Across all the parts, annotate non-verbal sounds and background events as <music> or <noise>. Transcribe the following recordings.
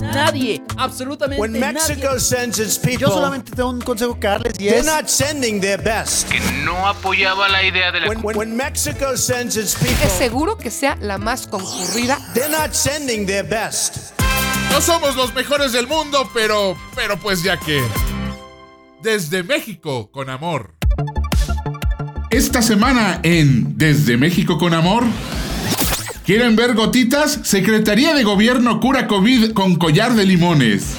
Nadie, absolutamente When Mexico nadie. sends its people, Yo solamente tengo un consejo que darles y they're es not sending their best. que no apoyaba la idea de la When, when, when Mexico sends its Es people, seguro que sea la más concurrida. they're not sending their best. No somos los mejores del mundo, pero, pero pues ya que. Desde México con amor. Esta semana en Desde México con amor. ¿Quieren ver gotitas? Secretaría de Gobierno cura COVID con collar de limones.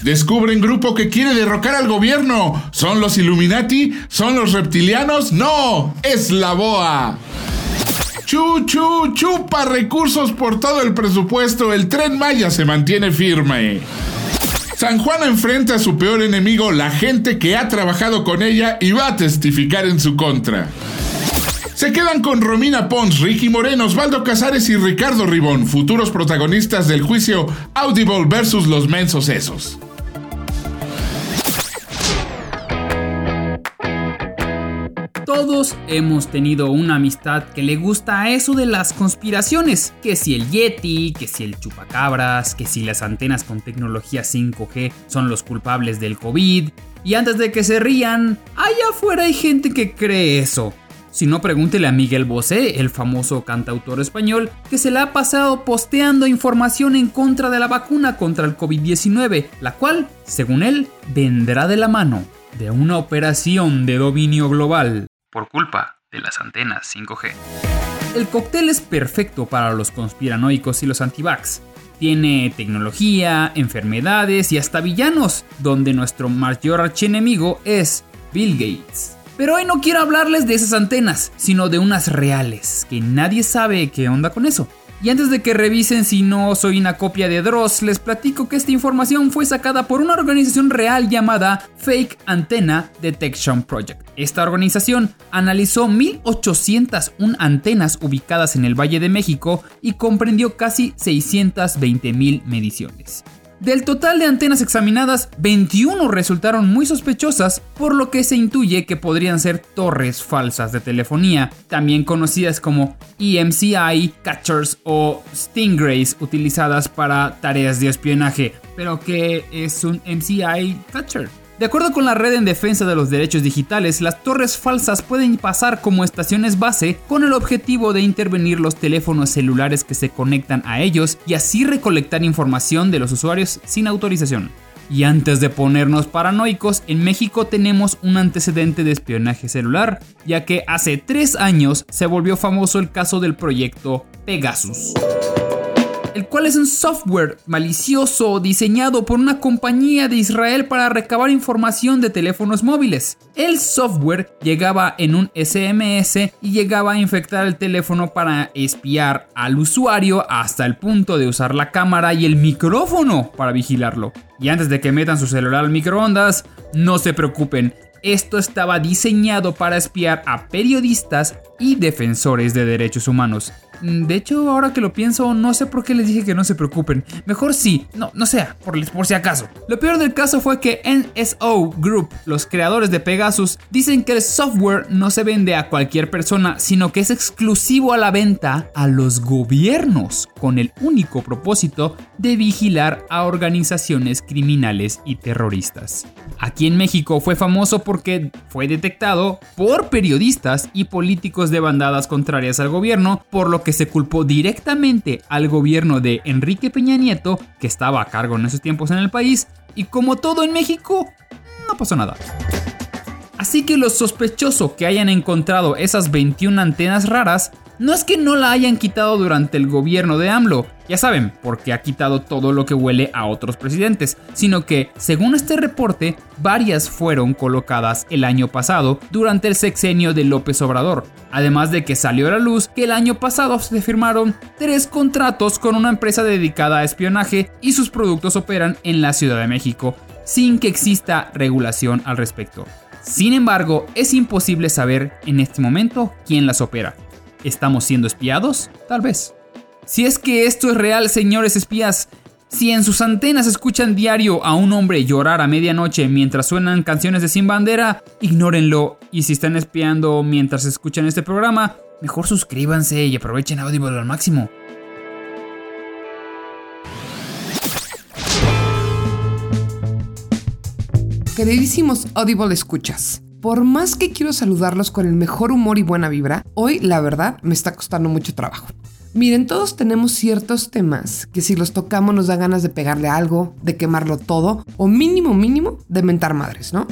Descubren grupo que quiere derrocar al gobierno. ¿Son los Illuminati? ¿Son los reptilianos? No, es la BOA. Chu, chu, chupa recursos por todo el presupuesto. El tren Maya se mantiene firme. San Juan enfrenta a su peor enemigo, la gente que ha trabajado con ella y va a testificar en su contra. Se quedan con Romina Pons, Ricky Moreno, Osvaldo Casares y Ricardo Ribón, futuros protagonistas del juicio Audible versus los mensos esos. Todos hemos tenido una amistad que le gusta eso de las conspiraciones. Que si el Yeti, que si el chupacabras, que si las antenas con tecnología 5G son los culpables del COVID. Y antes de que se rían, allá afuera hay gente que cree eso. Si no, pregúntele a Miguel Bosé, el famoso cantautor español, que se la ha pasado posteando información en contra de la vacuna contra el COVID-19, la cual, según él, vendrá de la mano de una operación de dominio global por culpa de las antenas 5G. El cóctel es perfecto para los conspiranoicos y los antivax. Tiene tecnología, enfermedades y hasta villanos, donde nuestro mayor archienemigo es Bill Gates. Pero hoy no quiero hablarles de esas antenas, sino de unas reales, que nadie sabe qué onda con eso. Y antes de que revisen si no soy una copia de Dross, les platico que esta información fue sacada por una organización real llamada Fake Antenna Detection Project. Esta organización analizó 1801 antenas ubicadas en el Valle de México y comprendió casi 620.000 mediciones. Del total de antenas examinadas, 21 resultaron muy sospechosas, por lo que se intuye que podrían ser torres falsas de telefonía, también conocidas como EMCI catchers o stingrays utilizadas para tareas de espionaje. Pero ¿qué es un MCI catcher? De acuerdo con la Red en Defensa de los Derechos Digitales, las torres falsas pueden pasar como estaciones base con el objetivo de intervenir los teléfonos celulares que se conectan a ellos y así recolectar información de los usuarios sin autorización. Y antes de ponernos paranoicos, en México tenemos un antecedente de espionaje celular, ya que hace tres años se volvió famoso el caso del proyecto Pegasus el cual es un software malicioso diseñado por una compañía de Israel para recabar información de teléfonos móviles. El software llegaba en un SMS y llegaba a infectar el teléfono para espiar al usuario hasta el punto de usar la cámara y el micrófono para vigilarlo. Y antes de que metan su celular al microondas, no se preocupen, esto estaba diseñado para espiar a periodistas y defensores de derechos humanos. De hecho, ahora que lo pienso, no sé por qué les dije que no se preocupen. Mejor sí, no, no sea, por, por, si acaso. Lo peor del caso fue que NSO Group, los creadores de Pegasus, dicen que el software no se vende a cualquier persona, sino que es exclusivo a la venta a los gobiernos, con el único propósito de vigilar a organizaciones criminales y terroristas. Aquí en México fue famoso porque fue detectado por periodistas y políticos de bandadas contrarias al gobierno, por lo que se culpó directamente al gobierno de Enrique Peña Nieto, que estaba a cargo en esos tiempos en el país, y como todo en México, no pasó nada. Así que lo sospechoso que hayan encontrado esas 21 antenas raras no es que no la hayan quitado durante el gobierno de AMLO, ya saben, porque ha quitado todo lo que huele a otros presidentes, sino que, según este reporte, varias fueron colocadas el año pasado durante el sexenio de López Obrador. Además de que salió a la luz que el año pasado se firmaron tres contratos con una empresa dedicada a espionaje y sus productos operan en la Ciudad de México, sin que exista regulación al respecto. Sin embargo, es imposible saber en este momento quién las opera. ¿Estamos siendo espiados? Tal vez. Si es que esto es real, señores espías, si en sus antenas escuchan diario a un hombre llorar a medianoche mientras suenan canciones de Sin Bandera, ignórenlo. Y si están espiando mientras escuchan este programa, mejor suscríbanse y aprovechen Audible al máximo. Queridísimos Audible escuchas, por más que quiero saludarlos con el mejor humor y buena vibra, hoy la verdad me está costando mucho trabajo. Miren, todos tenemos ciertos temas que si los tocamos nos da ganas de pegarle algo, de quemarlo todo, o mínimo mínimo de mentar madres, ¿no?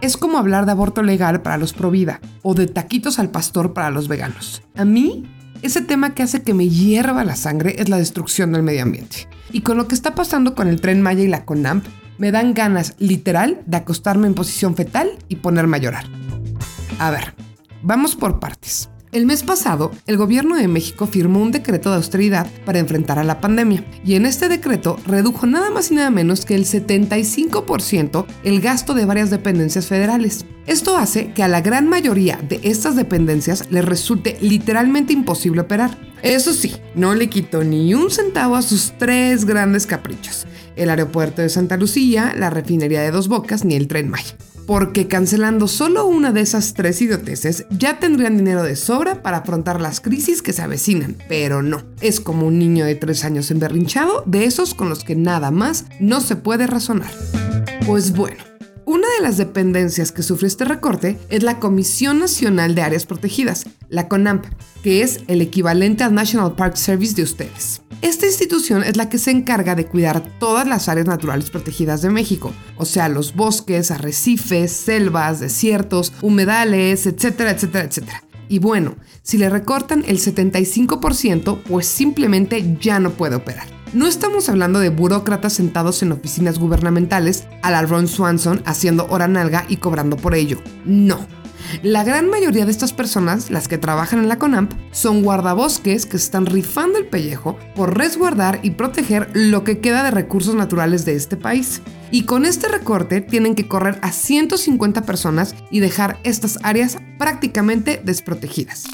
Es como hablar de aborto legal para los pro vida, o de taquitos al pastor para los veganos. A mí, ese tema que hace que me hierva la sangre es la destrucción del medio ambiente. Y con lo que está pasando con el tren Maya y la CONAMP, me dan ganas literal de acostarme en posición fetal y ponerme a llorar. A ver, vamos por partes. El mes pasado, el gobierno de México firmó un decreto de austeridad para enfrentar a la pandemia, y en este decreto redujo nada más y nada menos que el 75% el gasto de varias dependencias federales. Esto hace que a la gran mayoría de estas dependencias les resulte literalmente imposible operar. Eso sí, no le quitó ni un centavo a sus tres grandes caprichos, el aeropuerto de Santa Lucía, la refinería de Dos Bocas ni el tren Maya. Porque cancelando solo una de esas tres idioteces ya tendrían dinero de sobra para afrontar las crisis que se avecinan. Pero no, es como un niño de tres años emberrinchado, de esos con los que nada más no se puede razonar. Pues bueno. Una de las dependencias que sufre este recorte es la Comisión Nacional de Áreas Protegidas, la CONAMP, que es el equivalente al National Park Service de ustedes. Esta institución es la que se encarga de cuidar todas las áreas naturales protegidas de México, o sea, los bosques, arrecifes, selvas, desiertos, humedales, etcétera, etcétera, etcétera. Y bueno, si le recortan el 75%, pues simplemente ya no puede operar. No estamos hablando de burócratas sentados en oficinas gubernamentales a la Ron Swanson haciendo hora nalga y cobrando por ello. No. La gran mayoría de estas personas, las que trabajan en la CONAMP, son guardabosques que están rifando el pellejo por resguardar y proteger lo que queda de recursos naturales de este país. Y con este recorte tienen que correr a 150 personas y dejar estas áreas prácticamente desprotegidas.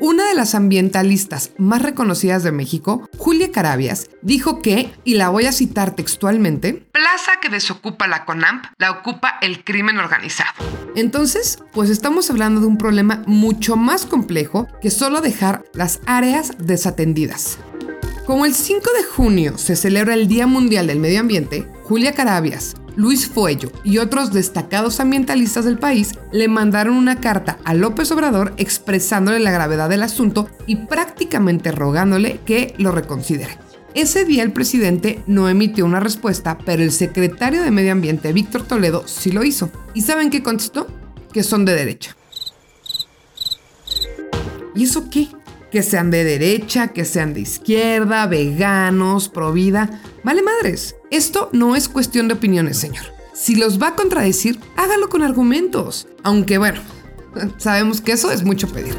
Una de las ambientalistas más reconocidas de México, Julia Carabias, dijo que, y la voy a citar textualmente, plaza que desocupa la CONAMP la ocupa el crimen organizado. Entonces, pues estamos hablando de un problema mucho más complejo que solo dejar las áreas desatendidas. Como el 5 de junio se celebra el Día Mundial del Medio Ambiente, Julia Carabias, Luis Fuello y otros destacados ambientalistas del país le mandaron una carta a López Obrador expresándole la gravedad del asunto y prácticamente rogándole que lo reconsidere. Ese día el presidente no emitió una respuesta, pero el secretario de Medio Ambiente, Víctor Toledo, sí lo hizo. ¿Y saben qué contestó? Que son de derecha. ¿Y eso qué? Que sean de derecha, que sean de izquierda, veganos, pro vida. Vale madres. Esto no es cuestión de opiniones, señor. Si los va a contradecir, hágalo con argumentos. Aunque bueno, <laughs> sabemos que eso es mucho pedir.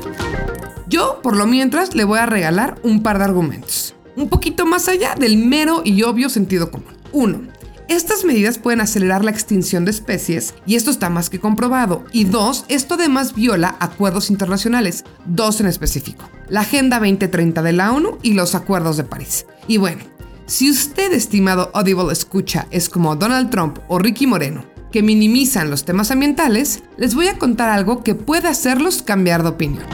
Yo, por lo mientras, le voy a regalar un par de argumentos. Un poquito más allá del mero y obvio sentido común. 1. Estas medidas pueden acelerar la extinción de especies y esto está más que comprobado. Y dos, esto además viola acuerdos internacionales, dos en específico, la Agenda 2030 de la ONU y los acuerdos de París. Y bueno, si usted, estimado Audible Escucha, es como Donald Trump o Ricky Moreno, que minimizan los temas ambientales, les voy a contar algo que puede hacerlos cambiar de opinión.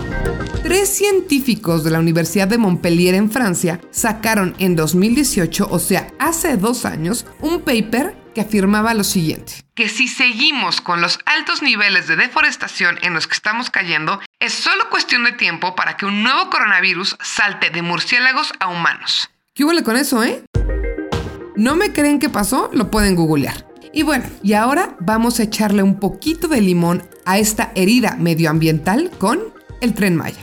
Tres científicos de la Universidad de Montpellier en Francia sacaron en 2018, o sea, hace dos años, un paper que afirmaba lo siguiente, que si seguimos con los altos niveles de deforestación en los que estamos cayendo, es solo cuestión de tiempo para que un nuevo coronavirus salte de murciélagos a humanos. ¿Qué huele con eso, eh? ¿No me creen qué pasó? Lo pueden googlear. Y bueno, y ahora vamos a echarle un poquito de limón a esta herida medioambiental con el tren Maya.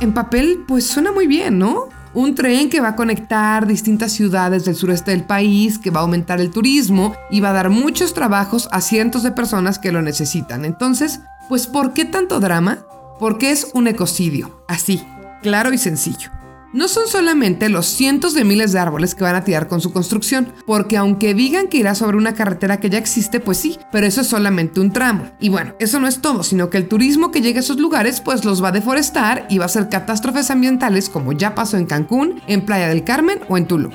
En papel, pues suena muy bien, ¿no? Un tren que va a conectar distintas ciudades del sureste del país, que va a aumentar el turismo y va a dar muchos trabajos a cientos de personas que lo necesitan. Entonces, pues ¿por qué tanto drama? Porque es un ecocidio, así, claro y sencillo. No son solamente los cientos de miles de árboles que van a tirar con su construcción, porque aunque digan que irá sobre una carretera que ya existe, pues sí, pero eso es solamente un tramo. Y bueno, eso no es todo, sino que el turismo que llegue a esos lugares pues los va a deforestar y va a hacer catástrofes ambientales como ya pasó en Cancún, en Playa del Carmen o en Tulum.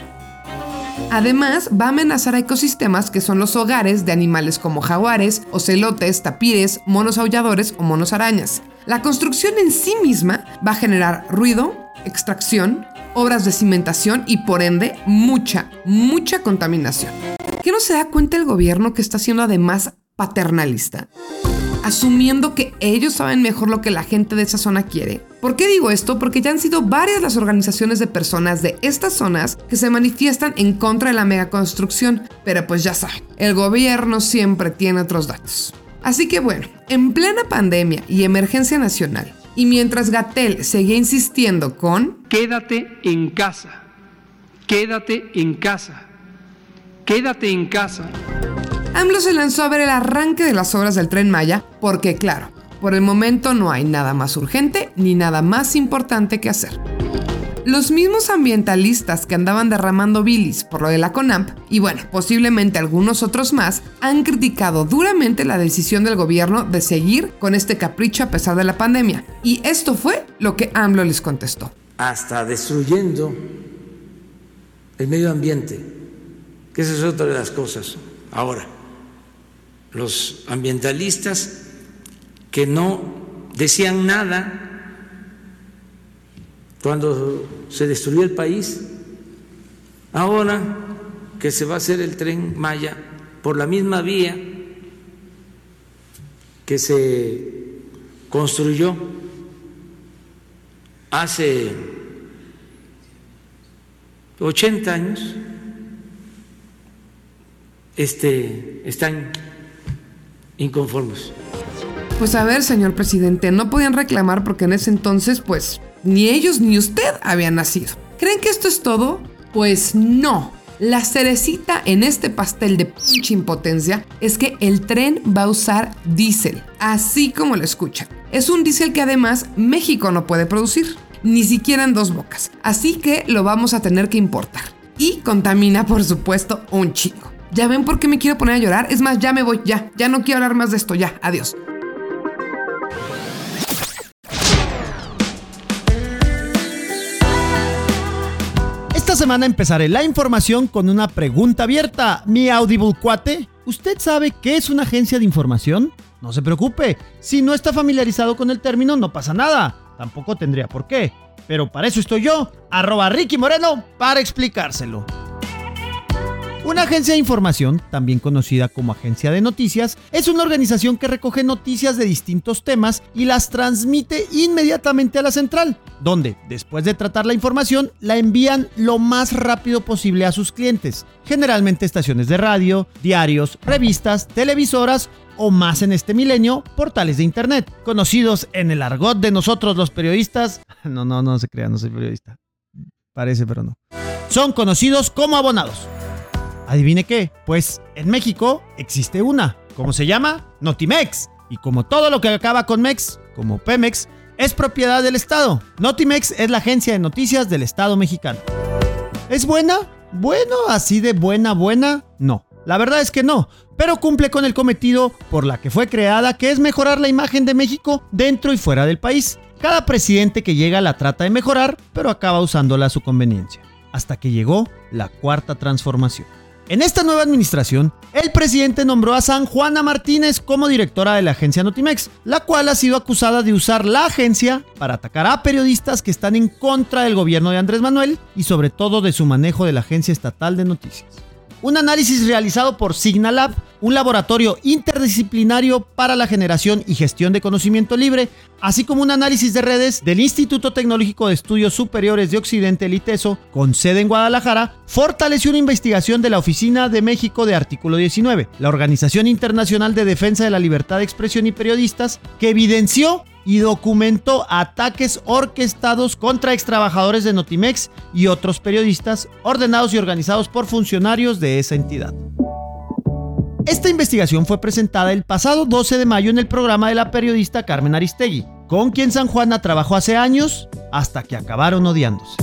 Además, va a amenazar a ecosistemas que son los hogares de animales como jaguares, ocelotes, tapires, monos aulladores o monos arañas. La construcción en sí misma va a generar ruido, extracción, obras de cimentación y por ende mucha, mucha contaminación. ¿Qué no se da cuenta el gobierno que está siendo además paternalista? Asumiendo que ellos saben mejor lo que la gente de esa zona quiere. ¿Por qué digo esto? Porque ya han sido varias las organizaciones de personas de estas zonas que se manifiestan en contra de la megaconstrucción, pero pues ya saben, el gobierno siempre tiene otros datos. Así que bueno, en plena pandemia y emergencia nacional, y mientras Gatel seguía insistiendo con Quédate en casa, quédate en casa, quédate en casa. AMLO se lanzó a ver el arranque de las obras del tren Maya porque, claro, por el momento no hay nada más urgente ni nada más importante que hacer. Los mismos ambientalistas que andaban derramando bilis por lo de la CONAMP, y bueno, posiblemente algunos otros más, han criticado duramente la decisión del gobierno de seguir con este capricho a pesar de la pandemia. Y esto fue lo que AMLO les contestó. Hasta destruyendo el medio ambiente, que esa es otra de las cosas. Ahora, los ambientalistas que no decían nada cuando se destruyó el país, ahora que se va a hacer el tren Maya por la misma vía que se construyó hace 80 años, este, están inconformes. Pues a ver, señor presidente, no podían reclamar porque en ese entonces, pues, ni ellos ni usted habían nacido. ¿Creen que esto es todo? Pues no. La cerecita en este pastel de pinche impotencia es que el tren va a usar diésel, así como lo escuchan. Es un diésel que además México no puede producir, ni siquiera en dos bocas, así que lo vamos a tener que importar. Y contamina, por supuesto, un chingo. ¿Ya ven por qué me quiero poner a llorar? Es más, ya me voy, ya, ya no quiero hablar más de esto, ya, adiós. Semana empezaré la información con una pregunta abierta. Mi Audible cuate, ¿usted sabe qué es una agencia de información? No se preocupe, si no está familiarizado con el término no pasa nada, tampoco tendría por qué. Pero para eso estoy yo, arroba Ricky Moreno, para explicárselo. Una agencia de información, también conocida como agencia de noticias, es una organización que recoge noticias de distintos temas y las transmite inmediatamente a la central, donde, después de tratar la información, la envían lo más rápido posible a sus clientes, generalmente estaciones de radio, diarios, revistas, televisoras o más en este milenio, portales de internet, conocidos en el argot de nosotros los periodistas. <laughs> No, no, no se crea, no soy periodista. Parece, pero no. Son conocidos como abonados. ¿Adivine qué? Pues en México existe una. ¿Cómo se llama? Notimex. Y como todo lo que acaba con Mex, como Pemex, es propiedad del Estado. Notimex es la agencia de noticias del Estado mexicano. ¿Es buena? Bueno, así de buena, buena, no. La verdad es que no, pero cumple con el cometido por la que fue creada, que es mejorar la imagen de México dentro y fuera del país. Cada presidente que llega la trata de mejorar, pero acaba usándola a su conveniencia. Hasta que llegó la cuarta transformación. En esta nueva administración, el presidente nombró a San Juana Martínez como directora de la agencia Notimex, la cual ha sido acusada de usar la agencia para atacar a periodistas que están en contra del gobierno de Andrés Manuel y sobre todo de su manejo de la agencia estatal de noticias. Un análisis realizado por Signalab, un laboratorio interdisciplinario para la generación y gestión de conocimiento libre, así como un análisis de redes del Instituto Tecnológico de Estudios Superiores de Occidente, el ITESO, con sede en Guadalajara, fortaleció una investigación de la Oficina de México de Artículo 19, la Organización Internacional de Defensa de la Libertad de Expresión y Periodistas, que evidenció y documentó ataques orquestados contra extrabajadores de Notimex y otros periodistas ordenados y organizados por funcionarios de esa entidad. Esta investigación fue presentada el pasado 12 de mayo en el programa de la periodista Carmen Aristegui, con quien San Juana trabajó hace años hasta que acabaron odiándose.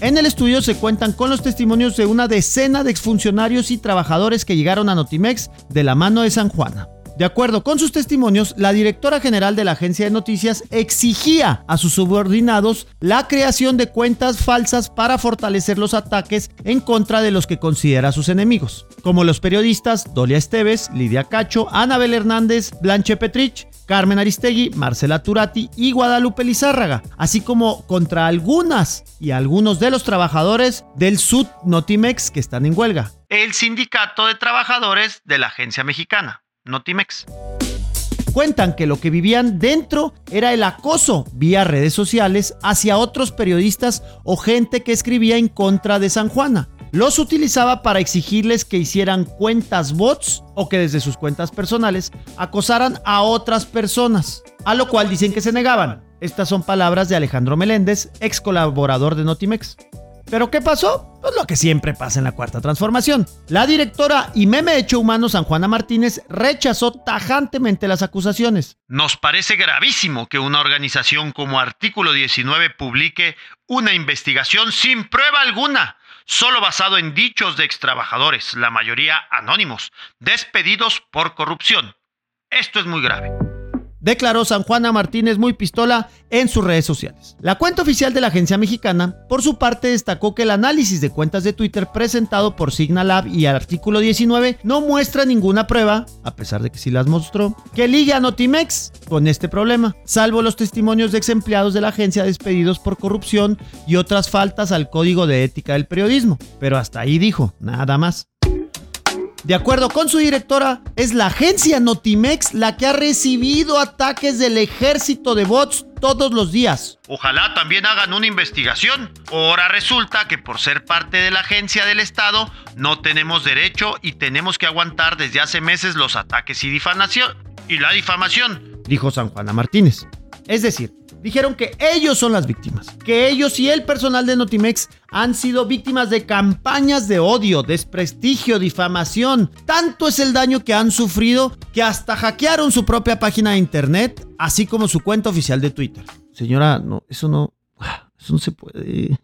En el estudio se cuentan con los testimonios de una decena de exfuncionarios y trabajadores que llegaron a Notimex de la mano de San Juana. De acuerdo con sus testimonios, la directora general de la agencia de noticias exigía a sus subordinados la creación de cuentas falsas para fortalecer los ataques en contra de los que considera sus enemigos, como los periodistas Dolia Esteves, Lidia Cacho, Anabel Hernández, Blanche Petrich, Carmen Aristegui, Marcela Turati y Guadalupe Lizárraga, así como contra algunas y algunos de los trabajadores del Sud Notimex que están en huelga. El sindicato de trabajadores de la agencia mexicana. Notimex. Cuentan que lo que vivían dentro era el acoso vía redes sociales hacia otros periodistas o gente que escribía en contra de San Juana. Los utilizaba para exigirles que hicieran cuentas bots o que desde sus cuentas personales acosaran a otras personas, a lo cual dicen que se negaban. Estas son palabras de Alejandro Meléndez, ex colaborador de Notimex. ¿Pero qué pasó? Pues lo que siempre pasa en la cuarta transformación. La directora y meme hecho humano San Juana Martínez rechazó tajantemente las acusaciones. Nos parece gravísimo que una organización como Artículo 19 publique una investigación sin prueba alguna, solo basado en dichos de extrabajadores, la mayoría anónimos, despedidos por corrupción. Esto es muy grave declaró San Juana Martínez muy pistola en sus redes sociales. La cuenta oficial de la agencia mexicana, por su parte, destacó que el análisis de cuentas de Twitter presentado por Signalab y Artículo 19 no muestra ninguna prueba, a pesar de que sí las mostró, que ligue a Notimex con este problema, salvo los testimonios de ex empleados de la agencia despedidos por corrupción y otras faltas al código de ética del periodismo. Pero hasta ahí dijo, nada más. De acuerdo con su directora, es la agencia Notimex la que ha recibido ataques del ejército de bots todos los días. Ojalá también hagan una investigación. Ahora resulta que por ser parte de la agencia del Estado no tenemos derecho y tenemos que aguantar desde hace meses los ataques y la difamación, dijo San Juana Martínez. Es decir, dijeron que ellos son las víctimas, que ellos y el personal de Notimex han sido víctimas de campañas de odio, desprestigio, difamación. Tanto es el daño que han sufrido que hasta hackearon su propia página de internet, así como su cuenta oficial de Twitter. Señora, no, eso no, eso no se puede.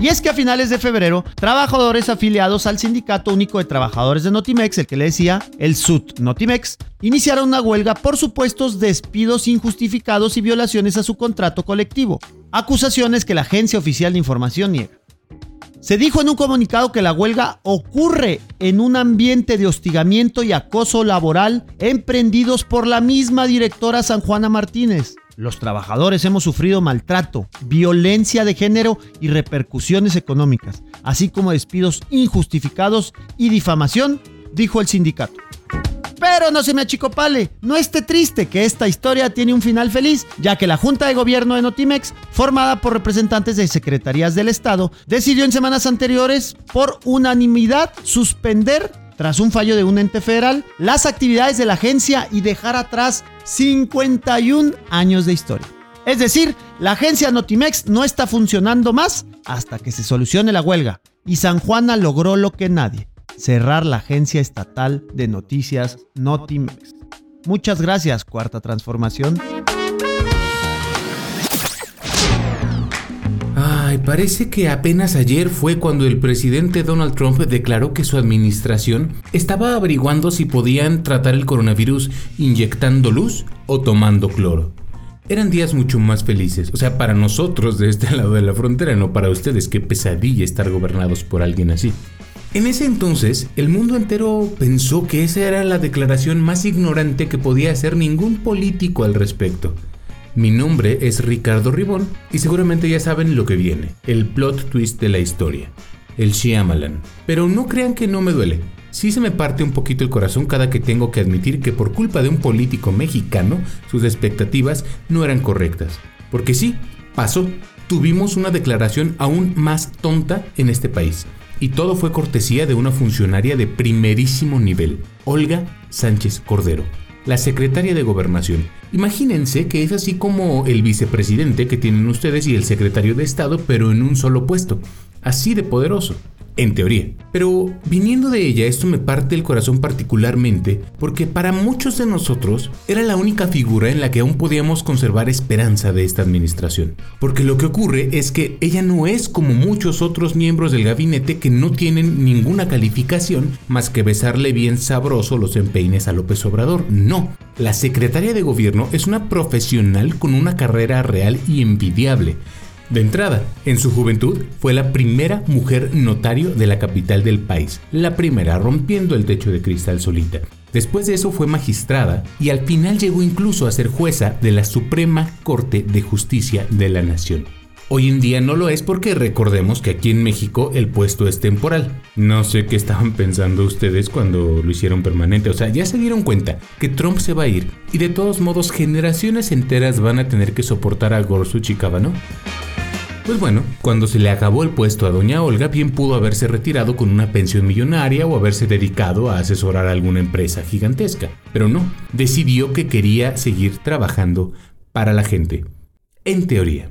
Y es que a finales de febrero, trabajadores afiliados al Sindicato Único de Trabajadores de Notimex, el que le decía el SUT Notimex, iniciaron una huelga por supuestos despidos injustificados y violaciones a su contrato colectivo, acusaciones que la Agencia Oficial de Información niega. Se dijo en un comunicado que la huelga ocurre en un ambiente de hostigamiento y acoso laboral emprendidos por la misma directora San Juana Martínez, los trabajadores hemos sufrido maltrato, violencia de género y repercusiones económicas, así como despidos injustificados y difamación, dijo el sindicato. Pero no se me achicopale, no esté triste que esta historia tiene un final feliz, ya que la Junta de Gobierno de Notimex, formada por representantes de secretarías del Estado, decidió en semanas anteriores, por unanimidad, suspender tras un fallo de un ente federal, las actividades de la agencia y dejar atrás 51 años de historia. Es decir, la agencia Notimex no está funcionando más hasta que se solucione la huelga. Y San Juana logró lo que nadie, cerrar la agencia estatal de noticias Notimex. Muchas gracias, Cuarta Transformación. Parece que apenas ayer fue cuando el presidente Donald Trump declaró que su administración estaba averiguando si podían tratar el coronavirus inyectando luz o tomando cloro. Eran días mucho más felices, o sea, para nosotros de este <laughs> lado de la frontera, no para ustedes, qué pesadilla estar gobernados por alguien así. En ese entonces, el mundo entero pensó que esa era la declaración más ignorante que podía hacer ningún político al respecto. Mi nombre es Ricardo Ribón y seguramente ya saben lo que viene, el plot twist de la historia, el Shyamalan. Pero no crean que no me duele. Sí se me parte un poquito el corazón cada que tengo que admitir que por culpa de un político mexicano sus expectativas no eran correctas. Porque sí, pasó. Tuvimos una declaración aún más tonta en este país. Y todo fue cortesía de una funcionaria de primerísimo nivel, Olga Sánchez Cordero la secretaria de gobernación. Imagínense que es así como el vicepresidente que tienen ustedes y el secretario de Estado, pero en un solo puesto. Así de poderoso. en teoría. Pero viniendo de ella, esto me parte el corazón particularmente porque para muchos de nosotros era la única figura en la que aún podíamos conservar esperanza de esta administración. Porque lo que ocurre es que ella no es como muchos otros miembros del gabinete que no tienen ninguna calificación más que besarle bien sabroso los empeines a López Obrador. No, la secretaria de gobierno es una profesional con una carrera real y envidiable. De entrada, en su juventud fue la primera mujer notario de la capital del país, la primera rompiendo el techo de cristal solita. Después de eso fue magistrada y al final llegó incluso a ser jueza de la Suprema Corte de Justicia de la Nación. Hoy en día no lo es porque recordemos que aquí en México el puesto es temporal. No sé qué estaban <laughs> pensando ustedes cuando lo hicieron permanente. O sea, ya se dieron cuenta que Trump se va a ir y de todos modos generaciones enteras van a tener que soportar a Gorsuch y. Pues bueno, cuando se le acabó el puesto a doña Olga, bien pudo haberse retirado con una pensión millonaria o haberse dedicado a asesorar a alguna empresa gigantesca. Pero no, decidió que quería seguir trabajando para la gente. En teoría.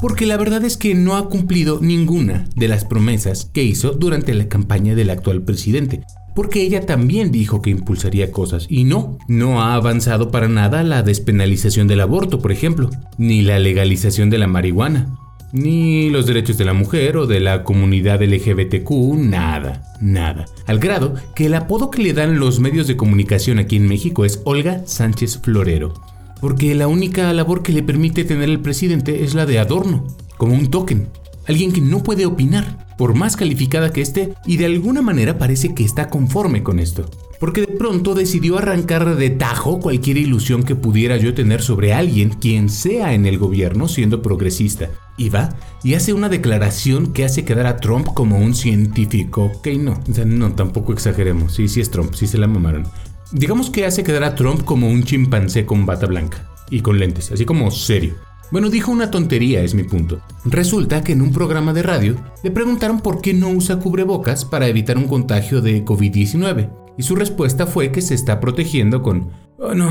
Porque la verdad es que no ha cumplido ninguna de las promesas que hizo durante la campaña del actual presidente porque ella también dijo que impulsaría cosas y no, no ha avanzado para nada la despenalización del aborto, por ejemplo, ni la legalización de la marihuana, ni los derechos de la mujer o de la comunidad LGBTQ, nada, nada. Al grado que el apodo que le dan los medios de comunicación aquí en México es Olga Sánchez Florero, porque la única labor que le permite tener el presidente es la de adorno, como un token, alguien que no puede opinar por más calificada que esté, y de alguna manera parece que está conforme con esto. Porque de pronto decidió arrancar de tajo cualquier ilusión que pudiera yo tener sobre alguien, quien sea en el gobierno, siendo progresista. Y va y hace una declaración que hace quedar a Trump como un científico. Ok, no, no, tampoco exageremos. Sí, sí es Trump, sí se la mamaron. Digamos que hace quedar a Trump como un chimpancé con bata blanca y con lentes, así como serio. Bueno, dijo una tontería, es mi punto. Resulta que en un programa de radio le preguntaron por qué no usa cubrebocas para evitar un contagio de COVID-19. Y su respuesta fue que se está protegiendo con... Oh, no.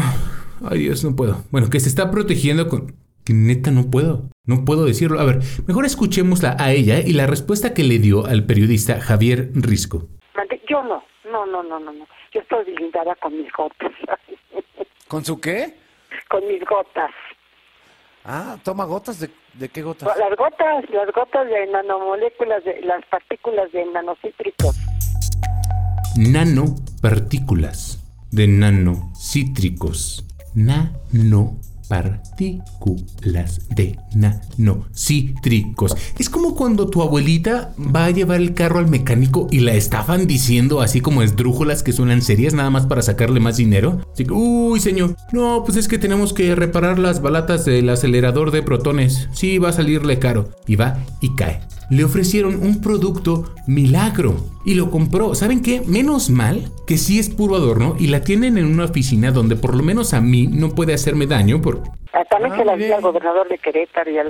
Ay Dios, no puedo. Bueno, que se está protegiendo con... Que neta no puedo. No puedo decirlo. A ver, mejor escuchémosla a ella y la respuesta que le dio al periodista Javier Risco. Yo no. No, no, no, no. no. Yo estoy blindada con mis gotas. ¿Con su qué? Con mis gotas. Ah, toma gotas de, de qué gotas? Las gotas, las gotas de nanomoléculas, de las partículas de nanocítricos. Nanopartículas de nanocítricos. Nano partículas de nanocítricos. Es como cuando tu abuelita va a llevar el carro al mecánico y la estafan diciendo así como esdrújulas que suenan serias nada más para sacarle más dinero. Así que, uy, señor, no, pues es que tenemos que reparar las balatas del acelerador de protones. Sí, va a salirle caro. Y va y cae le ofrecieron un producto milagro y lo compró. ¿Saben qué? Menos mal que sí es puro adorno y la tienen en una oficina donde por lo menos a mí no puede hacerme daño por... Ah, también se la di al gobernador de Querétaro y al...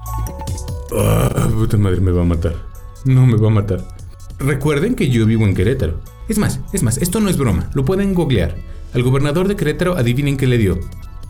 Ah, puta madre, me va a matar. No me va a matar. Recuerden que yo vivo en Querétaro. Es más, es más, esto no es broma, lo pueden googlear. Al gobernador de Querétaro adivinen qué le dio.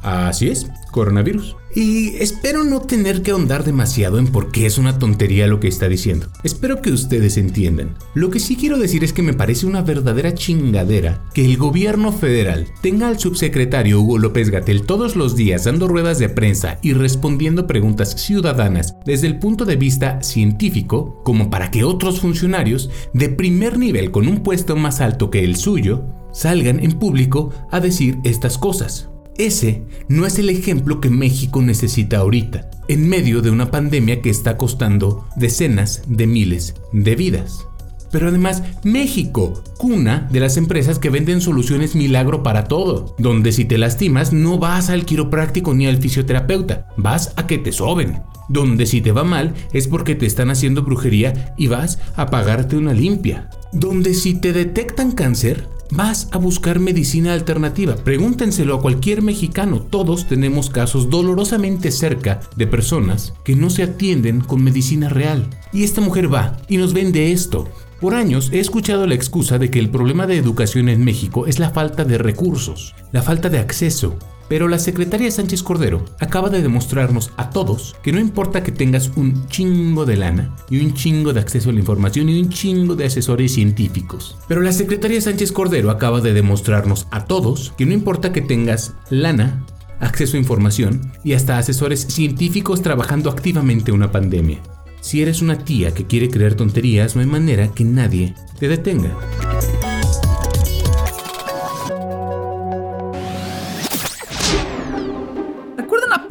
Así es, coronavirus. Y espero no tener que ahondar demasiado en por qué es una tontería lo que está diciendo. Espero que ustedes entiendan. Lo que sí quiero decir es que me parece una verdadera chingadera que el gobierno federal tenga al subsecretario Hugo López Gatel todos los días dando ruedas de prensa y respondiendo preguntas ciudadanas desde el punto de vista científico, como para que otros funcionarios de primer nivel con un puesto más alto que el suyo salgan en público a decir estas cosas. Ese no es el ejemplo que México necesita ahorita, en medio de una pandemia que está costando decenas de miles de vidas. Pero además, México, cuna de las empresas que venden soluciones milagro para todo, donde si te lastimas no vas al quiropráctico ni al fisioterapeuta, vas a que te soben. Donde si te va mal es porque te están haciendo brujería y vas a pagarte una limpia. Donde si te detectan cáncer, vas a buscar medicina alternativa. Pregúntenselo a cualquier mexicano. Todos tenemos casos dolorosamente cerca de personas que no se atienden con medicina real. Y esta mujer va y nos vende esto. Por años he escuchado la excusa de que el problema de educación en México es la falta de recursos, la falta de acceso. Pero la secretaria Sánchez Cordero acaba de demostrarnos a todos que no importa que tengas un chingo de lana y un chingo de acceso a la información y un chingo de asesores científicos. Pero la secretaria Sánchez Cordero acaba de demostrarnos a todos que no importa que tengas lana, acceso a información y hasta asesores científicos trabajando activamente una pandemia. Si eres una tía que quiere creer tonterías, no hay manera que nadie te detenga.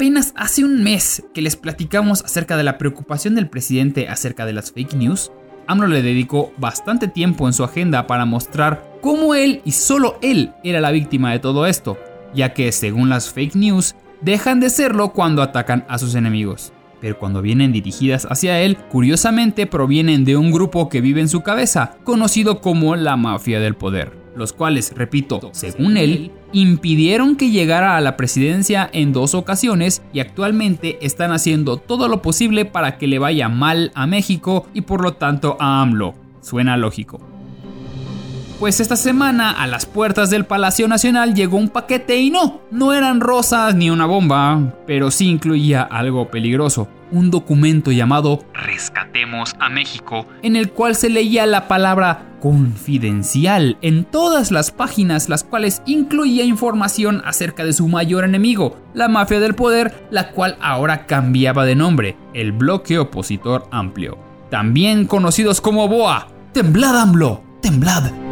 Apenas hace un mes que les platicamos acerca de la preocupación del presidente acerca de las fake news? AMLO le dedicó bastante tiempo en su agenda para mostrar cómo él y solo él era la víctima de todo esto, ya que según las fake news, dejan de serlo cuando atacan a sus enemigos. Pero cuando vienen dirigidas hacia él, curiosamente provienen de un grupo que vive en su cabeza, conocido como la mafia del poder, los cuales, repito, según él, impidieron que llegara a la presidencia en dos ocasiones y actualmente están haciendo todo lo posible para que le vaya mal a México y por lo tanto a AMLO. Suena lógico. Pues esta semana a las puertas del Palacio Nacional llegó un paquete y no, no eran rosas ni una bomba, pero sí incluía algo peligroso, un documento llamado Rescatemos a México, en el cual se leía la palabra confidencial en todas las páginas, las cuales incluía información acerca de su mayor enemigo, la mafia del poder, la cual ahora cambiaba de nombre, el bloque opositor amplio. También conocidos como BOA. Temblad AMLO, temblad.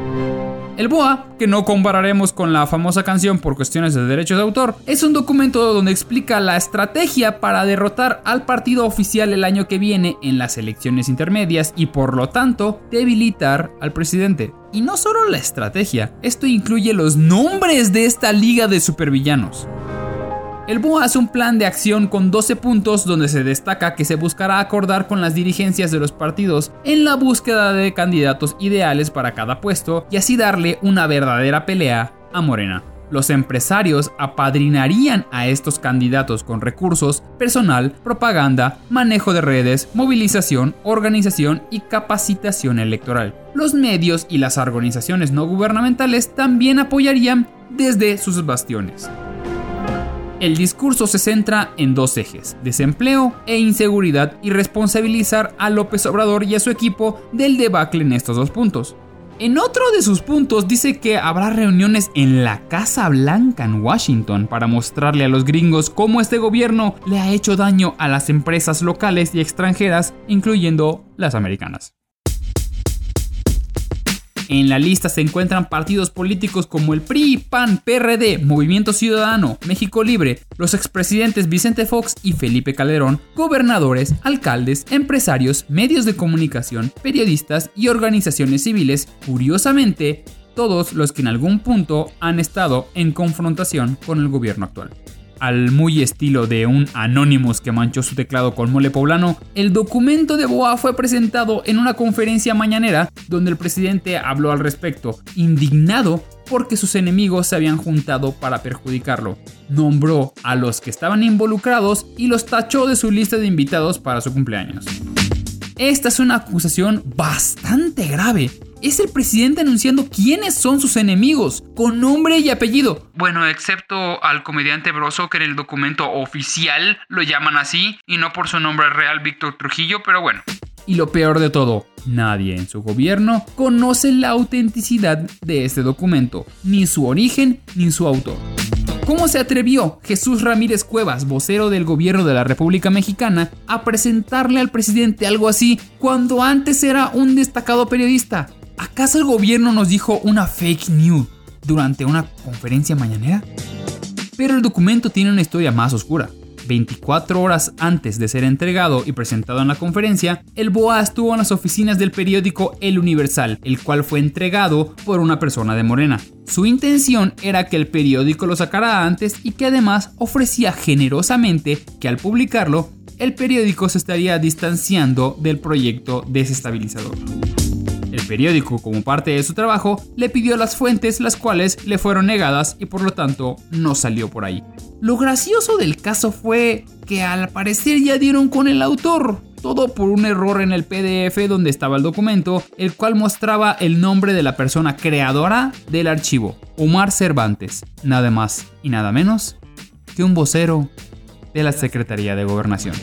El BOA, que no compararemos con la famosa canción por cuestiones de derechos de autor, es un documento donde explica la estrategia para derrotar al partido oficial el año que viene en las elecciones intermedias y por lo tanto debilitar al presidente. Y no solo la estrategia, esto incluye los nombres de esta liga de supervillanos. El BOA hace un plan de acción con 12 puntos donde se destaca que se buscará acordar con las dirigencias de los partidos en la búsqueda de candidatos ideales para cada puesto y así darle una verdadera pelea a Morena. Los empresarios apadrinarían a estos candidatos con recursos, personal, propaganda, manejo de redes, movilización, organización y capacitación electoral. Los medios y las organizaciones no gubernamentales también apoyarían desde sus bastiones. El discurso se centra en dos ejes, desempleo e inseguridad y responsabilizar a López Obrador y a su equipo del debacle en estos dos puntos. En otro de sus puntos dice que habrá reuniones en la Casa Blanca en Washington para mostrarle a los gringos cómo este gobierno le ha hecho daño a las empresas locales y extranjeras, incluyendo las americanas. En la lista se encuentran partidos políticos como el PRI, PAN, PRD, Movimiento Ciudadano, México Libre, los expresidentes Vicente Fox y Felipe Calderón, gobernadores, alcaldes, empresarios, medios de comunicación, periodistas y organizaciones civiles, curiosamente, todos los que en algún punto han estado en confrontación con el gobierno actual al muy estilo de un Anonymous que manchó su teclado con mole poblano, el documento de Boa fue presentado en una conferencia mañanera donde el presidente habló al respecto, indignado porque sus enemigos se habían juntado para perjudicarlo. Nombró a los que estaban involucrados y los tachó de su lista de invitados para su cumpleaños. Esta es una acusación bastante grave. Es el presidente anunciando quiénes son sus enemigos, con nombre y apellido. Bueno, excepto al comediante Broso, que en el documento oficial lo llaman así, y no por su nombre real Víctor Trujillo, pero bueno. Y lo peor de todo, nadie en su gobierno conoce la autenticidad de este documento, ni su origen ni su autor. ¿Cómo se atrevió Jesús Ramírez Cuevas, vocero del gobierno de la República Mexicana, a presentarle al presidente algo así cuando antes era un destacado periodista? ¿Acaso el gobierno nos dijo una fake news durante una conferencia mañanera? Pero el documento tiene una historia más oscura. 24 horas antes de ser entregado y presentado en la conferencia, el BOA estuvo en las oficinas del periódico El Universal, el cual fue entregado por una persona de Morena. Su intención era que el periódico lo sacara antes y que además ofrecía generosamente que al publicarlo, el periódico se estaría distanciando del proyecto desestabilizador. Periódico, como parte de su trabajo, le pidió las fuentes las cuales le fueron negadas y por lo tanto no salió por ahí. Lo gracioso del caso fue que al parecer ya dieron con el autor, todo por un error en el PDF donde estaba el documento, el cual mostraba el nombre de la persona creadora del archivo, Omar Cervantes, nada más y nada menos que un vocero de la Secretaría de Gobernación.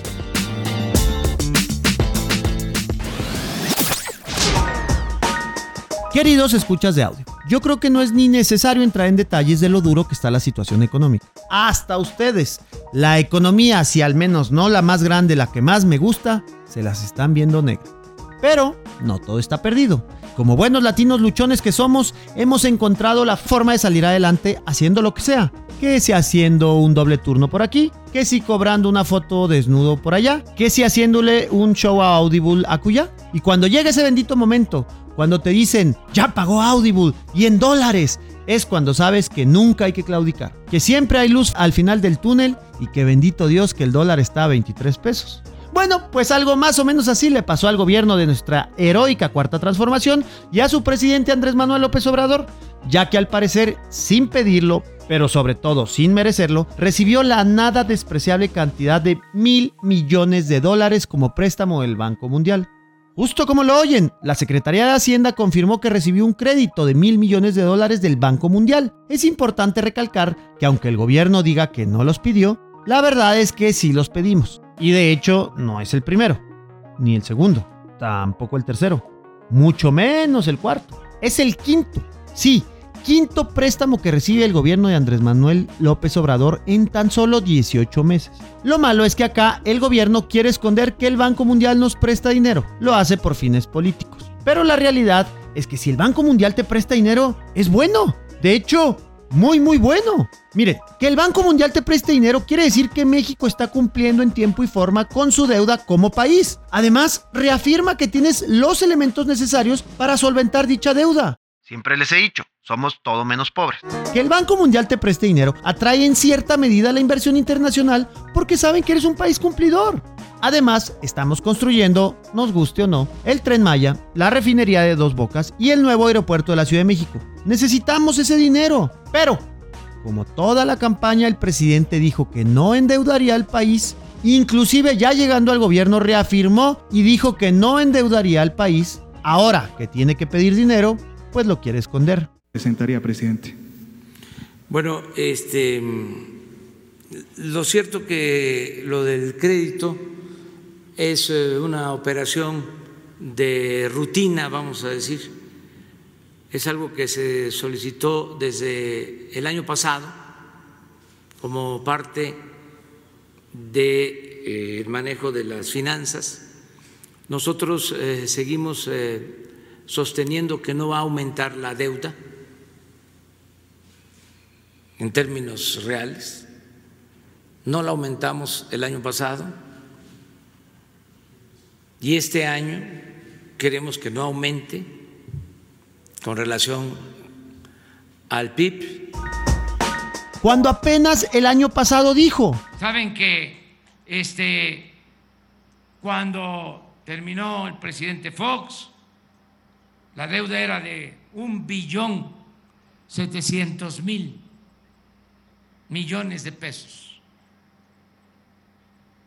Queridos escuchas de audio, yo creo que no es ni necesario entrar en detalles de lo duro que está la situación económica. Hasta ustedes, la economía, si al menos no la más grande, la que más me gusta, se las están viendo negras. Pero no todo está perdido. Como buenos latinos luchones que somos, hemos encontrado la forma de salir adelante haciendo lo que sea. Que si haciendo un doble turno por aquí, que si cobrando una foto desnudo por allá, que si haciéndole un show a Audible a cuya. Y cuando llega ese bendito momento, cuando te dicen, ya pagó Audible y en dólares, es cuando sabes que nunca hay que claudicar, que siempre hay luz al final del túnel y que bendito Dios que el dólar está a 23 pesos. Bueno, pues algo más o menos así le pasó al gobierno de nuestra heroica cuarta transformación y a su presidente Andrés Manuel López Obrador, ya que al parecer, sin pedirlo, pero sobre todo sin merecerlo, recibió la nada despreciable cantidad de mil millones de dólares como préstamo del Banco Mundial. Justo como lo oyen, la Secretaría de Hacienda confirmó que recibió un crédito de mil millones de dólares del Banco Mundial. Es importante recalcar que aunque el gobierno diga que no los pidió, la verdad es que sí los pedimos. Y de hecho no es el primero, ni el segundo, tampoco el tercero, mucho menos el cuarto. Es el quinto. Sí, quinto préstamo que recibe el gobierno de Andrés Manuel López Obrador en tan solo 18 meses. Lo malo es que acá el gobierno quiere esconder que el Banco Mundial nos presta dinero. Lo hace por fines políticos. Pero la realidad es que si el Banco Mundial te presta dinero, es bueno. De hecho, muy muy bueno. Mire, que el Banco Mundial te preste dinero quiere decir que México está cumpliendo en tiempo y forma con su deuda como país. Además, reafirma que tienes los elementos necesarios para solventar dicha deuda. Siempre les he dicho, somos todo menos pobres. Que el Banco Mundial te preste dinero atrae en cierta medida la inversión internacional porque saben que eres un país cumplidor. Además, estamos construyendo, nos guste o no, el tren Maya, la refinería de Dos Bocas y el nuevo aeropuerto de la Ciudad de México. Necesitamos ese dinero, pero como toda la campaña el presidente dijo que no endeudaría al país, inclusive ya llegando al gobierno reafirmó y dijo que no endeudaría al país, ahora que tiene que pedir dinero, pues lo quiere esconder. Presentaría, presidente. Bueno, este, lo cierto que lo del crédito es eh, una operación de rutina, vamos a decir. Es algo que se solicitó desde el año pasado como parte del de, eh, manejo de las finanzas. Nosotros eh, seguimos sosteniendo que no va a aumentar la deuda en términos reales. No la aumentamos el año pasado y este año queremos que no aumente con relación al PIB. Cuando apenas el año pasado dijo. Saben que este cuando terminó el presidente Fox la deuda era de un billón setecientos mil millones de pesos.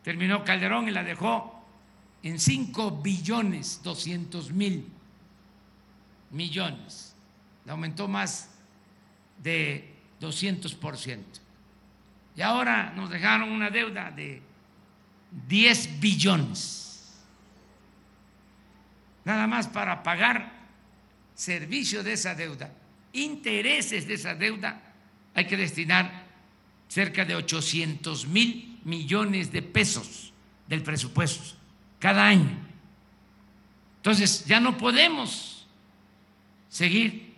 Terminó Calderón y la dejó en cinco billones doscientos mil millones. La aumentó más de 200 por ciento. Y ahora nos dejaron una deuda de 10 billones. Nada más para pagar servicio de esa deuda, intereses de esa deuda, hay que destinar cerca de 800 mil millones de pesos del presupuesto cada año. Entonces, ya no podemos seguir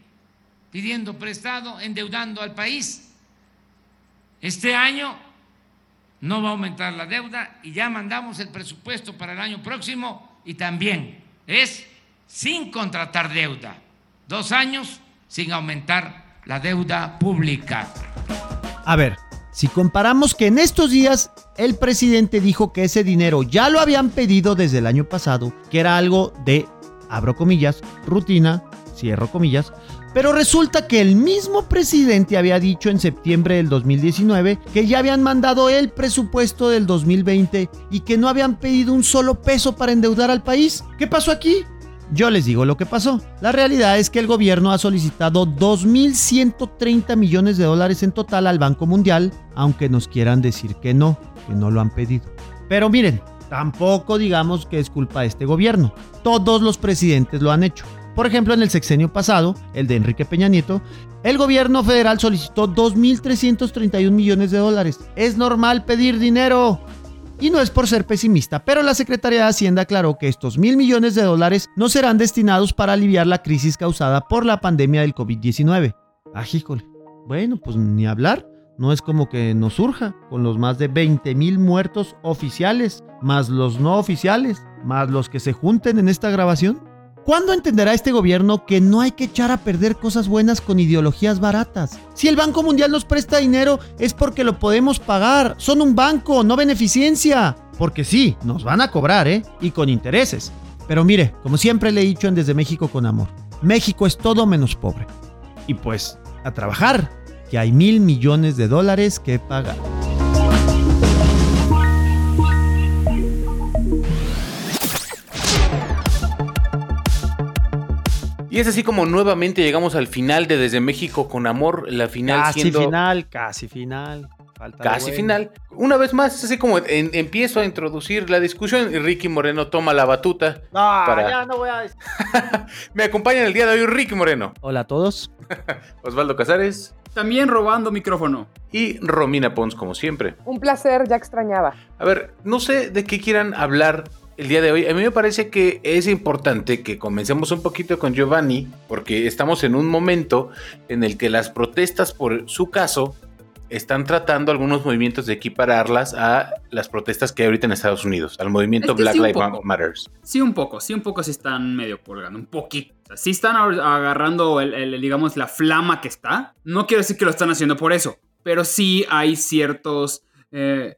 pidiendo prestado, endeudando al país. Este año no va a aumentar la deuda y ya mandamos el presupuesto para el año próximo y también es sin contratar deuda dos años sin aumentar la deuda pública. A ver, si comparamos que en estos días el presidente dijo que ese dinero ya lo habían pedido desde el año pasado, que era algo de, abro comillas, rutina, cierro comillas, pero resulta que el mismo presidente había dicho en septiembre del 2019 que ya habían mandado el presupuesto del 2020 y que no habían pedido un solo peso para endeudar al país. ¿Qué pasó aquí? Yo les digo lo que pasó. La realidad es que el gobierno ha solicitado 2.130 millones de dólares en total al Banco Mundial, aunque nos quieran decir que no, que no lo han pedido. Pero miren, tampoco digamos que es culpa de este gobierno. Todos los presidentes lo han hecho. Por ejemplo, en el sexenio pasado, el de Enrique Peña Nieto, el gobierno federal solicitó 2.331 millones de dólares. Es normal pedir dinero. Y no es por ser pesimista, pero la Secretaría de Hacienda aclaró que estos mil millones de dólares no serán destinados para aliviar la crisis causada por la pandemia del COVID-19. Ah, híjole. Bueno, pues ni hablar. No es como que nos surja, con los más de 20 mil muertos oficiales, más los no oficiales, más los que se junten en esta grabación. ¿Cuándo entenderá este gobierno que no hay que echar a perder cosas buenas con ideologías baratas? Si el Banco Mundial nos presta dinero es porque lo podemos pagar. Son un banco, no beneficencia. Porque sí, nos van a cobrar, ¿eh? Y con intereses. Pero mire, como siempre le he dicho en Desde México con Amor, México es todo menos pobre. Y pues, a trabajar, que hay mil millones de dólares que pagar. Y es así como nuevamente llegamos al final de Desde México con Amor, la final Casi siendo... final, casi final. Falta Casi bueno. final. Una vez más, es así como en- empiezo a introducir la discusión y Ricky Moreno toma la batuta. Ah, para- ya no voy a... <laughs> Me acompaña en el día de hoy Ricky Moreno, Hola a todos. <laughs> Osvaldo Casares También robando micrófono. y Romina Pons, como siempre. Un placer, ya extrañaba. A ver, no sé de qué quieran hablar el día de hoy. A mí me parece que es importante que comencemos un poquito con Giovanni, porque estamos en un momento en el que las protestas por su caso están tratando algunos movimientos de equipararlas a las protestas que hay ahorita en Estados Unidos, al movimiento Es que Black sí, Lives poco. Matters. Sí, un poco, sí, un poco sí están medio colgando, un poquito. O sea, sí están agarrando, el, el- digamos, la flama que está. No quiero decir que lo están haciendo por eso, pero sí hay ciertos eh,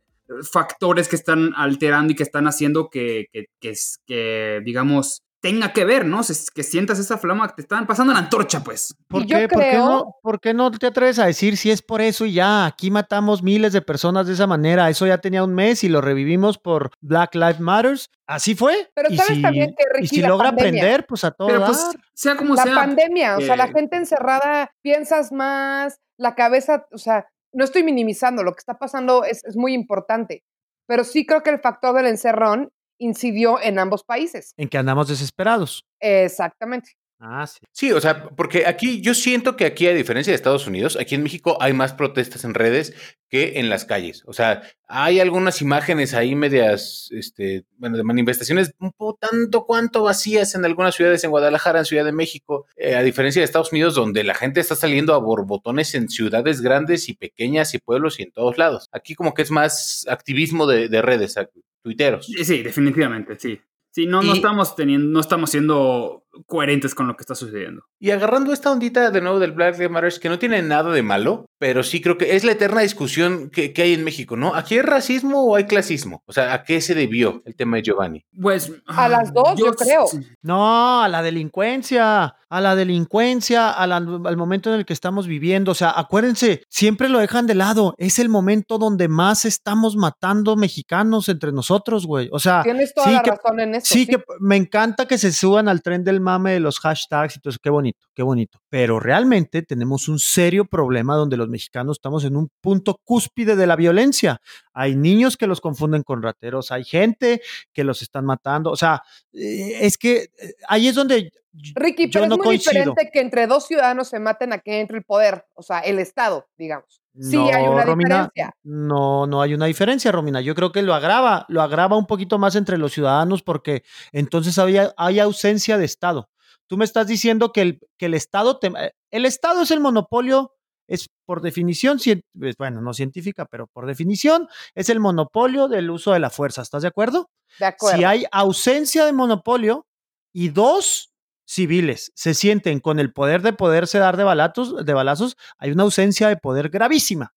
factores que están alterando y que están haciendo que, que, que, es- que, digamos, tenga que ver, ¿no? Se- Que sientas esa flama, que te están pasando la antorcha, pues. ¿Por Y qué, ¿Por, qué no, por qué no te atreves a decir si es por eso y ya? Aquí matamos miles de personas de esa manera. Eso ya tenía un mes y lo revivimos por Black Lives Matters. Así fue. Pero y sabes si, también que, y Ricky, si la logra pandemia- aprender, pues a todo Pero dar. pues, sea como la sea. pandemia, o sea, la eh, gente encerrada, piensas más, la cabeza, o sea, no estoy minimizando, lo que está pasando es, es muy importante, pero sí creo que el factor del encerrón incidió en ambos países. En que andamos desesperados. Exactamente. Ah, sí. Sí, o sea, porque aquí yo siento que aquí, a diferencia de Estados Unidos, aquí en México hay más protestas en redes que en las calles. O sea, hay algunas imágenes ahí medias, este, bueno, de manifestaciones un poco tanto cuanto vacías en algunas ciudades, en Guadalajara, en Ciudad de México, eh, a diferencia de Estados Unidos, donde la gente está saliendo a borbotones en ciudades grandes y pequeñas y pueblos y en todos lados. Aquí como que es más activismo de, de redes, tuiteros. Sí, sí, definitivamente, sí. Sí, no, estamos teniendo, no estamos siendo coherentes con lo que está sucediendo. Y agarrando esta ondita de nuevo del Black Lives Matter, que no tiene nada de malo, pero sí creo que es la eterna discusión que, que hay en México, ¿no? ¿Aquí hay racismo o hay clasismo? O sea, ¿a qué se debió el tema de Giovanni? Pues. A las dos, yo creo. No, a la delincuencia, a la delincuencia, a la- al momento en el que estamos viviendo. O sea, acuérdense, siempre lo dejan de lado. Es el momento donde más estamos matando mexicanos entre nosotros, güey. O sea, Tienes toda sí la que- razón en eso. Sí, que me encanta que se suban al tren del mame de los hashtags y todo eso. Qué bonito, qué bonito. Pero realmente tenemos un serio problema donde los mexicanos estamos en un punto cúspide de la violencia. Hay niños que los confunden con rateros, hay gente que los están matando. O sea, eh, es que eh, ahí es donde Ricky, yo pero no es muy coincido. diferente que entre dos ciudadanos se maten a que entre el poder, o sea, el Estado, digamos. Sí, No, hay una Romina, diferencia. No, no hay una diferencia, Romina. Yo creo que lo agrava, lo agrava un poquito más entre los ciudadanos porque entonces había, hay ausencia de Estado. Tú me estás diciendo que el, que el Estado, te- eh, el Estado es el monopolio, es por definición, pues, bueno, no científica, pero por definición es el monopolio del uso de la fuerza. ¿Estás de acuerdo? De acuerdo. Si hay ausencia de monopolio y dos civiles se sienten con el poder de poderse dar de, balazos, de balazos, hay una ausencia de poder gravísima.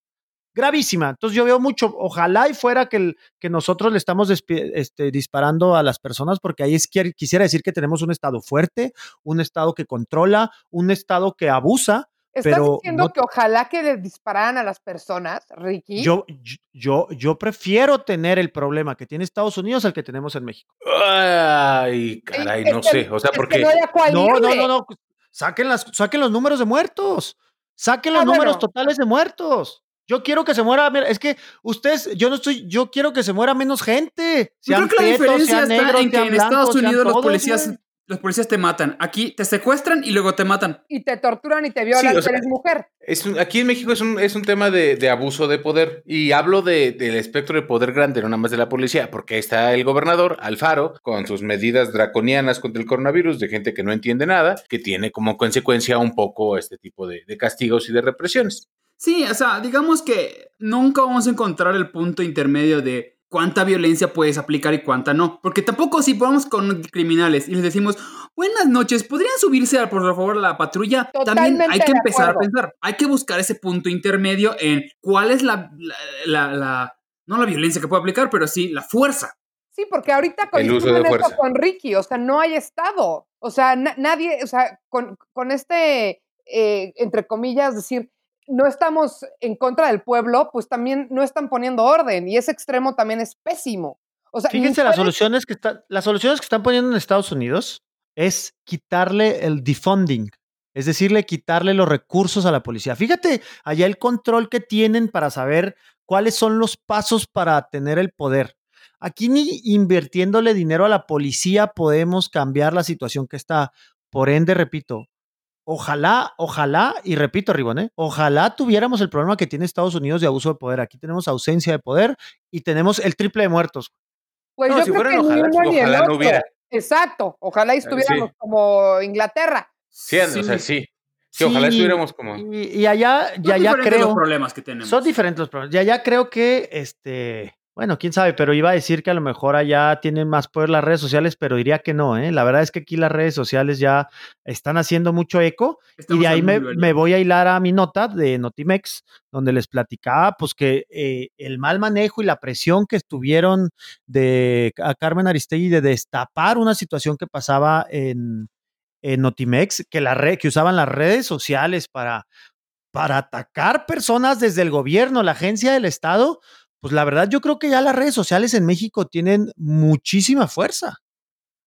Gravísima. Entonces yo veo mucho, ojalá y fuera que, que nosotros le estamos este, disparando a las personas, porque ahí es, quisiera decir que tenemos un Estado fuerte, un Estado que controla, un Estado que abusa, ¿Estás pero diciendo no- que ojalá que le dispararan a las personas, Ricky? yo, yo, yo prefiero tener el problema que tiene Estados Unidos al que tenemos en México. Ay, caray, Es no que- sé. O sea, porque. no No, no, no, no. Saquen, las, saquen los números de muertos. Saquen Ah, los números bueno. totales de muertos. Yo quiero que se muera, es que ustedes, yo no estoy, yo quiero que se muera menos gente. Yo creo que la diferencia está negros, en que en Estados blancos, Unidos los todos, policías, güey. Los policías te matan. Aquí te secuestran y luego te matan. Y te torturan y te violan, o sea, eres mujer. Es un- aquí en México es un, es un tema de, de abuso de poder. Y hablo de- del espectro de poder grande, no nada más de la policía, porque ahí está el gobernador, Alfaro, con sus medidas draconianas contra el coronavirus, de gente que no entiende nada, que tiene como consecuencia un poco este tipo de, de castigos y de represiones. Sí, o sea, digamos que nunca vamos a encontrar el punto intermedio de cuánta violencia puedes aplicar y cuánta no. Porque tampoco si vamos con criminales y les decimos, buenas noches, ¿podrían subirse por favor a la patrulla? También hay que empezar a pensar, hay que buscar ese punto intermedio en cuál es la, la, la- la- no la violencia que puede aplicar, pero sí la fuerza. Sí, porque ahorita El uso coinciden de esto fuerza. con Ricky, o sea, no hay Estado. O sea, na- nadie, o sea, con, con este, eh, entre comillas, decir, no estamos en contra del pueblo, pues también no están poniendo orden y ese extremo también es pésimo. O sea, ni Fíjense las soluciones que están, las soluciones que están poniendo en Estados Unidos es quitarle el defunding, es decirle quitarle los recursos a la policía. Fíjate allá el control que tienen para saber cuáles son los pasos para tener el poder. Aquí ni invirtiéndole dinero a la policía podemos cambiar la situación que está. Por ende, repito, ojalá, ojalá, y repito, Ribón, ¿eh? ojalá tuviéramos el problema que tiene Estados Unidos de abuso de poder. Aquí tenemos ausencia de poder y tenemos el triple de muertos. Pues No, yo si creo que ni ojalá, uno ni el ojalá no otro. hubiera. Exacto, ojalá y sí. estuviéramos como Inglaterra. Sí, o sea, sí. Que ojalá Sí, estuviéramos como. Y, y allá, Son ya, ya diferentes creo. los problemas que tenemos. Son diferentes los problemas. Ya, ya creo que, este, bueno, quién sabe, pero iba a decir que a lo mejor allá tienen más poder las redes sociales, pero diría que no, ¿eh? La verdad es que aquí las redes sociales ya están haciendo mucho eco Estamos y de ahí me, voy a hilar a mi nota de Notimex, donde les platicaba, pues que eh, el mal manejo y la presión que estuvieron de a Carmen Aristegui de destapar una situación que pasaba en, en Notimex, que, la red, que usaban las redes sociales para, para atacar personas desde el gobierno, la agencia del Estado, pues la verdad yo creo que ya las redes sociales en México tienen muchísima fuerza.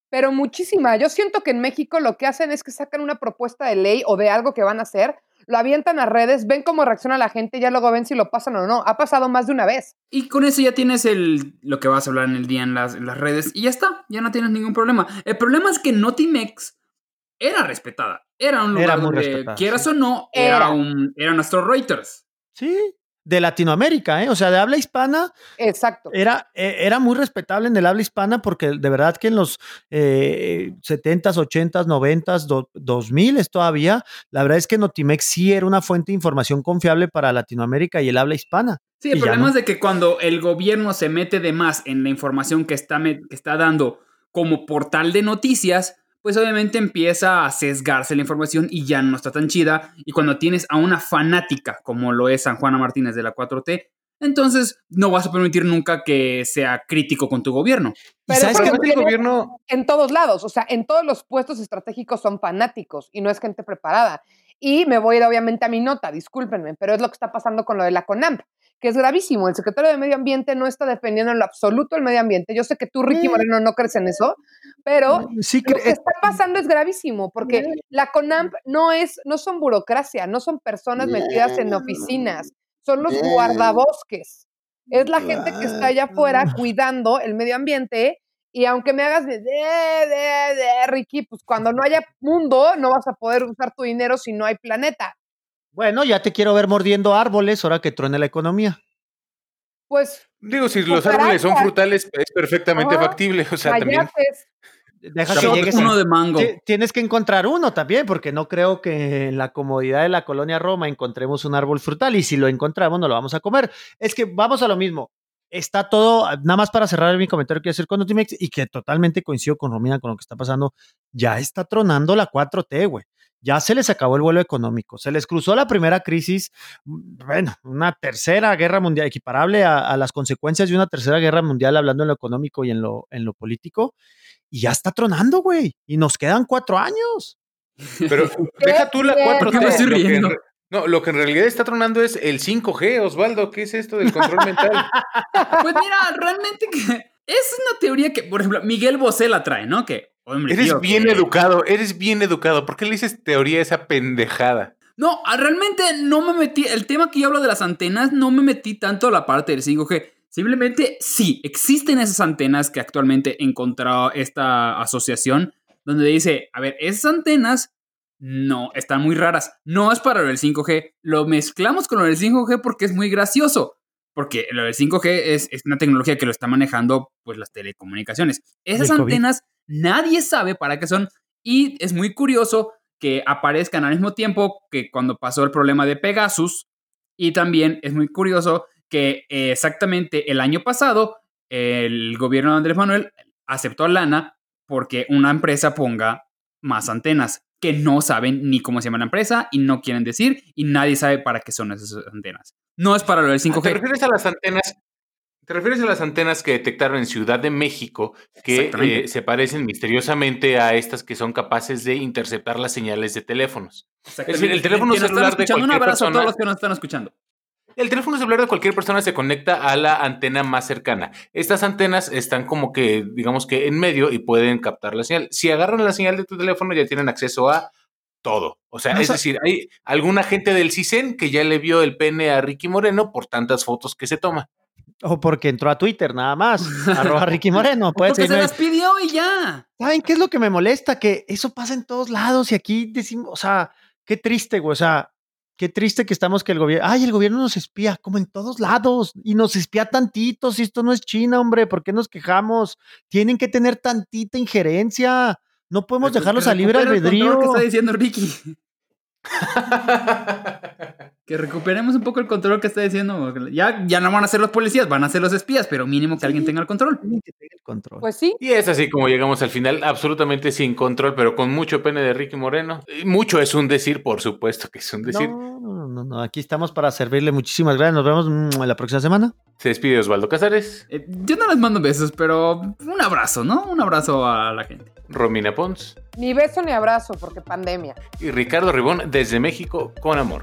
Pero muchísima. Yo siento que en México lo que hacen es que sacan una propuesta de ley o de algo que van a hacer, lo avientan a redes, ven cómo reacciona la gente y ya luego ven si lo pasan o no. Ha pasado más de una vez. Y con eso ya tienes el, lo que vas a hablar en el día en las, en las redes y ya está, ya no tienes ningún problema. El problema es que Notimex era respetada. Era un lugar Era donde, respetada, quieras sí. o no, era, Era. un, era nuestro Reuters. Sí, de Latinoamérica, ¿eh? O sea, de habla hispana, Exacto. era, eh, era muy respetable en el habla hispana porque de verdad que en los eh, 70s, 80s, 90s, do- 2000 todavía, la verdad es que Notimex sí era una fuente de información confiable para Latinoamérica y el habla hispana. Sí, el problema no. es de que cuando el gobierno se mete de más en la información que está, me- que está dando como portal de noticias, pues obviamente empieza a sesgarse la información y ya no está tan chida. Y cuando tienes a una fanática como lo es San Juana Martínez de la 4T, entonces no vas a permitir nunca que sea crítico con tu gobierno. ¿Y sabes qué? el gobierno- En todos lados, o sea, en todos los puestos estratégicos son fanáticos y no es gente preparada. Y me voy a ir obviamente a mi nota, discúlpenme, pero es lo que está pasando con lo de la CONAMP, que es gravísimo. El secretario de Medio Ambiente no está defendiendo en lo absoluto el medio ambiente. Yo sé que tú, Ricky Eh. Moreno, no crees en eso, pero Sí, lo que está pasando es gravísimo, porque la CONAMP no es, no son burocracia, no son personas metidas en oficinas, son los guardabosques. Es la gente que está allá afuera cuidando el medio ambiente. Y aunque me hagas de, de, de, de, Ricky, pues cuando no haya mundo, no vas a poder usar tu dinero si no hay planeta. Bueno, ya te quiero ver mordiendo árboles ahora que truene la economía. Pues Digo, si los árboles son frutales, es perfectamente Ajá. factible. O sea, también. Deja que llegues a- Uno de mango. Ti- Tienes que encontrar uno también, porque no creo que en la comodidad de la colonia Roma encontremos un árbol frutal y si lo encontramos no lo vamos a comer. Es que vamos a lo mismo. Está todo, nada más para cerrar mi comentario que hacer con Notimex y que totalmente coincido con Romina con lo que está pasando. Ya está tronando la 4T, güey. Ya se les acabó el vuelo económico. Se les cruzó la primera crisis, bueno, una tercera guerra mundial, equiparable a, a las consecuencias de una tercera guerra mundial, hablando en lo económico y en lo, en lo político. Y ya está tronando, güey. Y nos quedan cuatro años. Pero <laughs> deja tú la bien. 4T. ¿Por qué me estoy lo que en riendo? re- No, lo que en realidad está tronando es el 5G, Osvaldo. ¿Qué es esto del control mental? <laughs> Pues mira, realmente que es una teoría que, por ejemplo, Miguel Bosé la trae, ¿no? Que, hombre, Eres tío, bien que- educado, eres bien educado. ¿Por qué le dices teoría a esa pendejada? No, ah, realmente no me metí. El tema que yo hablo de las antenas, no me metí tanto a la parte del 5G. Simplemente sí, existen esas antenas que actualmente encontró esta asociación, donde dice: A ver, esas antenas no están muy raras. No es para lo del 5G. Lo mezclamos con lo del 5G porque es muy gracioso. Porque lo del 5G es, es una tecnología que lo está manejando pues las telecomunicaciones. Esas COVID. Nadie sabe para qué son y es muy curioso que aparezcan al mismo tiempo que cuando pasó el problema de Pegasus y también es muy curioso que eh, exactamente el año pasado el gobierno de Andrés Manuel aceptó lana porque una empresa ponga más antenas que no saben ni cómo se llama la empresa y no quieren decir y nadie sabe para qué son esas antenas. No es para lo del ¿Te 5G. refieres a las antenas? ¿Te refieres a las antenas que detectaron en Ciudad de México que eh, se parecen misteriosamente a estas que son capaces de interceptar las señales de teléfonos? Es decir, el teléfono celular de escuchando, un cualquier abrazo a persona. todos los que nos están escuchando. El teléfono celular de cualquier persona se conecta a la antena más cercana. Estas antenas están como que, digamos que en medio y pueden captar la señal. Si agarran la señal de tu teléfono ya tienen acceso a todo. O sea, No es decir, hay alguna gente del CISEN que ya le vio el pene a Ricky Moreno por tantas fotos que se toma. O porque entró a Twitter, nada más. <laughs> arroba Ricky Moreno. Puede Porque se las pidió y ya. ¿Saben qué es lo que me molesta? Que eso pasa en todos lados y aquí decimos, o sea, qué triste, güey. O sea, qué triste que estamos que el gobierno, ay, el gobierno nos espía, como en todos lados, y nos espía tantito. Si esto no es China, hombre, ¿por qué nos quejamos? Tienen que tener tantita injerencia. No podemos dejarlos a libre albedrío. que está diciendo Ricky. <laughs> que recuperemos un poco el control que está diciendo. Ya, ya no van a ser los policías, van a ser los espías, pero mínimo que alguien tenga el control. Pues sí. Y es así como llegamos al final, absolutamente sin control, pero con mucho pene de Ricky Moreno. Y mucho es un decir, por supuesto que es un decir. No, no, no, no, aquí estamos para servirle. Muchísimas gracias. Nos vemos mm, la próxima semana. Se despide Osvaldo Casares, Eh, yo no les mando besos, pero un abrazo, ¿no? Un abrazo a la gente. Romina Pons Ni beso ni abrazo, porque pandemia. y Ricardo Ribón desde México con amor.